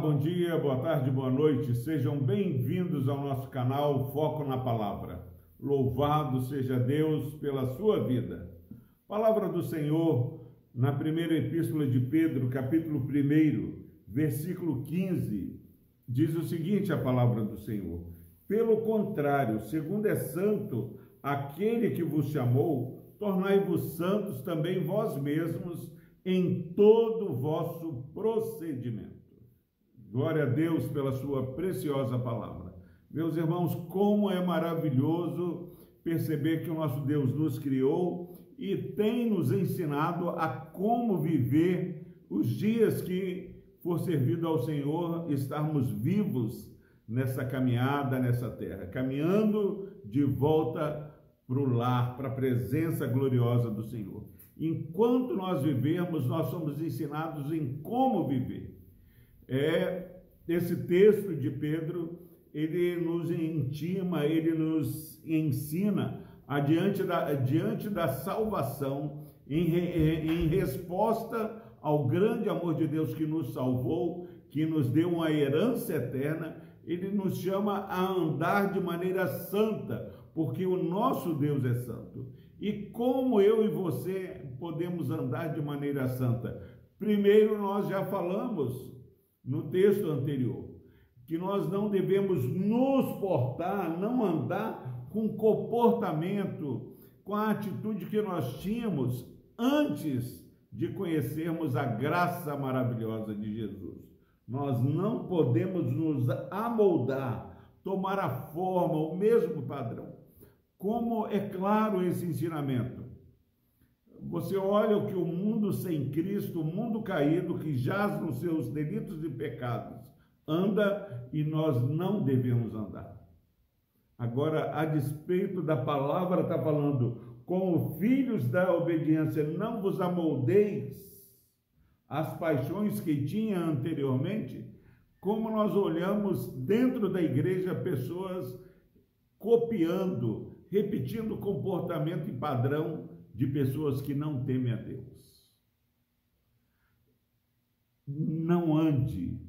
bom dia, boa tarde, boa noite. Sejam bem-vindos ao nosso canal Foco na Palavra. Louvado seja Deus pela sua vida. Palavra do Senhor na primeira epístola de Pedro, capítulo 1, versículo 15, diz o seguinte: a palavra do Senhor. Pelo contrário, segundo é santo aquele que vos chamou, tornai-vos santos também vós mesmos em todo o vosso procedimento. Glória a Deus pela sua preciosa palavra. Meus irmãos, como é maravilhoso perceber que o nosso Deus nos criou e tem nos ensinado a como viver os dias que, por servido ao Senhor, estarmos vivos nessa caminhada nessa terra, caminhando de volta para o lar, para a presença gloriosa do Senhor. Enquanto nós vivemos, nós somos ensinados em como viver é esse texto de Pedro, ele nos intima, ele nos ensina adiante da, diante da salvação, em, em resposta ao grande amor de Deus que nos salvou, que nos deu uma herança eterna, ele nos chama a andar de maneira santa, porque o nosso Deus é santo. E como eu e você podemos andar de maneira santa? Primeiro, nós já falamos no texto anterior, que nós não devemos nos portar, não andar com comportamento, com a atitude que nós tínhamos antes de conhecermos a graça maravilhosa de Jesus. Nós não podemos nos amoldar, tomar a forma, o mesmo padrão. Como é claro esse ensinamento? Você olha o que o mundo sem Cristo, o mundo caído, que jaz nos seus delitos e pecados, anda e nós não devemos andar. Agora, a despeito da palavra, está falando, como filhos da obediência, não vos amoldeis as paixões que tinha anteriormente, como nós olhamos dentro da igreja pessoas copiando, repetindo comportamento e padrão de pessoas que não temem a Deus. Não ande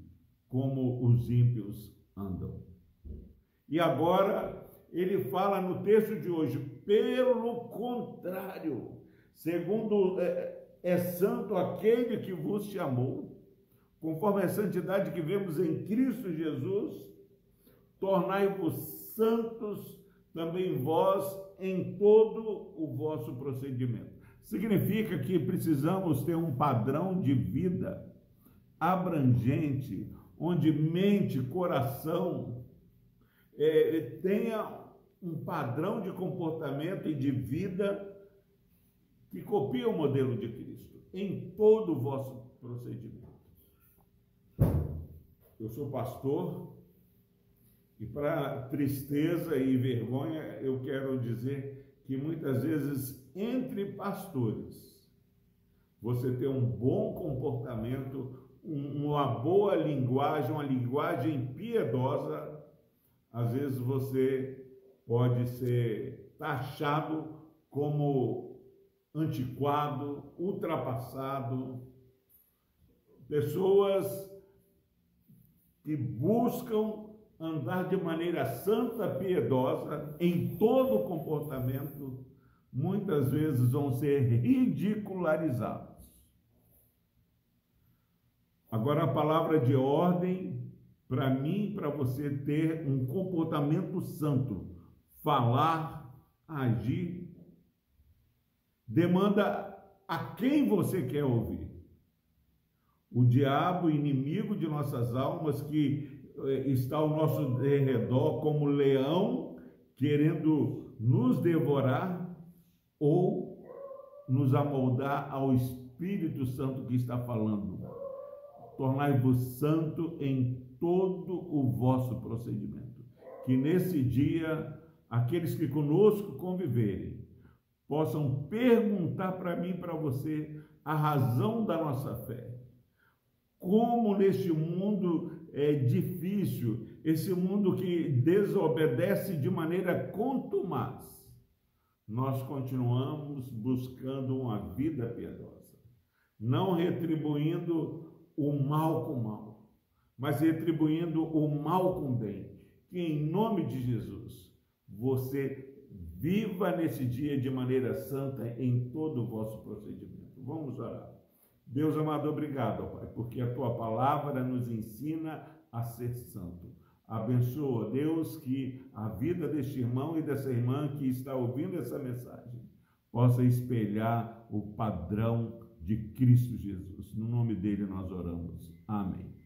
como os ímpios andam. E agora ele fala no texto de hoje, pelo contrário, segundo é, é santo aquele que vos chamou, conforme a santidade que vemos em Cristo Jesus, tornai-vos santos também vós em todo o vosso procedimento. Significa que precisamos ter um padrão de vida abrangente, onde mente, coração é, tenha um padrão de comportamento e de vida que copia o modelo de Cristo em todo o vosso procedimento. Eu sou pastor e para tristeza e vergonha, eu quero dizer que muitas vezes entre pastores, você ter um bom comportamento, uma boa linguagem, uma linguagem piedosa, às vezes você pode ser taxado como antiquado, ultrapassado. Pessoas que buscam andar de maneira santa, piedosa, em todo comportamento, muitas vezes vão ser ridicularizados. Agora, a palavra de ordem, para mim, para você ter um comportamento santo, falar, agir, demanda a quem você quer ouvir. O diabo, inimigo de nossas almas, que está ao nosso redor como leão, querendo nos devorar ou nos amoldar ao Espírito Santo que está falando. Tornai-vos santo em todo o vosso procedimento. Que nesse dia, aqueles que conosco conviverem, possam perguntar para mim para você a razão da nossa fé. Como neste mundo é difícil, esse mundo que desobedece de maneira contumaz, nós continuamos buscando uma vida piedosa, não retribuindo o mal com mal, mas retribuindo o mal com bem. Que em nome de Jesus você viva nesse dia de maneira santa em todo o vosso procedimento. Vamos orar. Deus amado, obrigado, Pai, porque a tua palavra nos ensina a ser santo. Abençoa, Deus, que a vida deste irmão e dessa irmã que está ouvindo essa mensagem possa espelhar o padrão de Cristo Jesus. No nome dele nós oramos. Amém.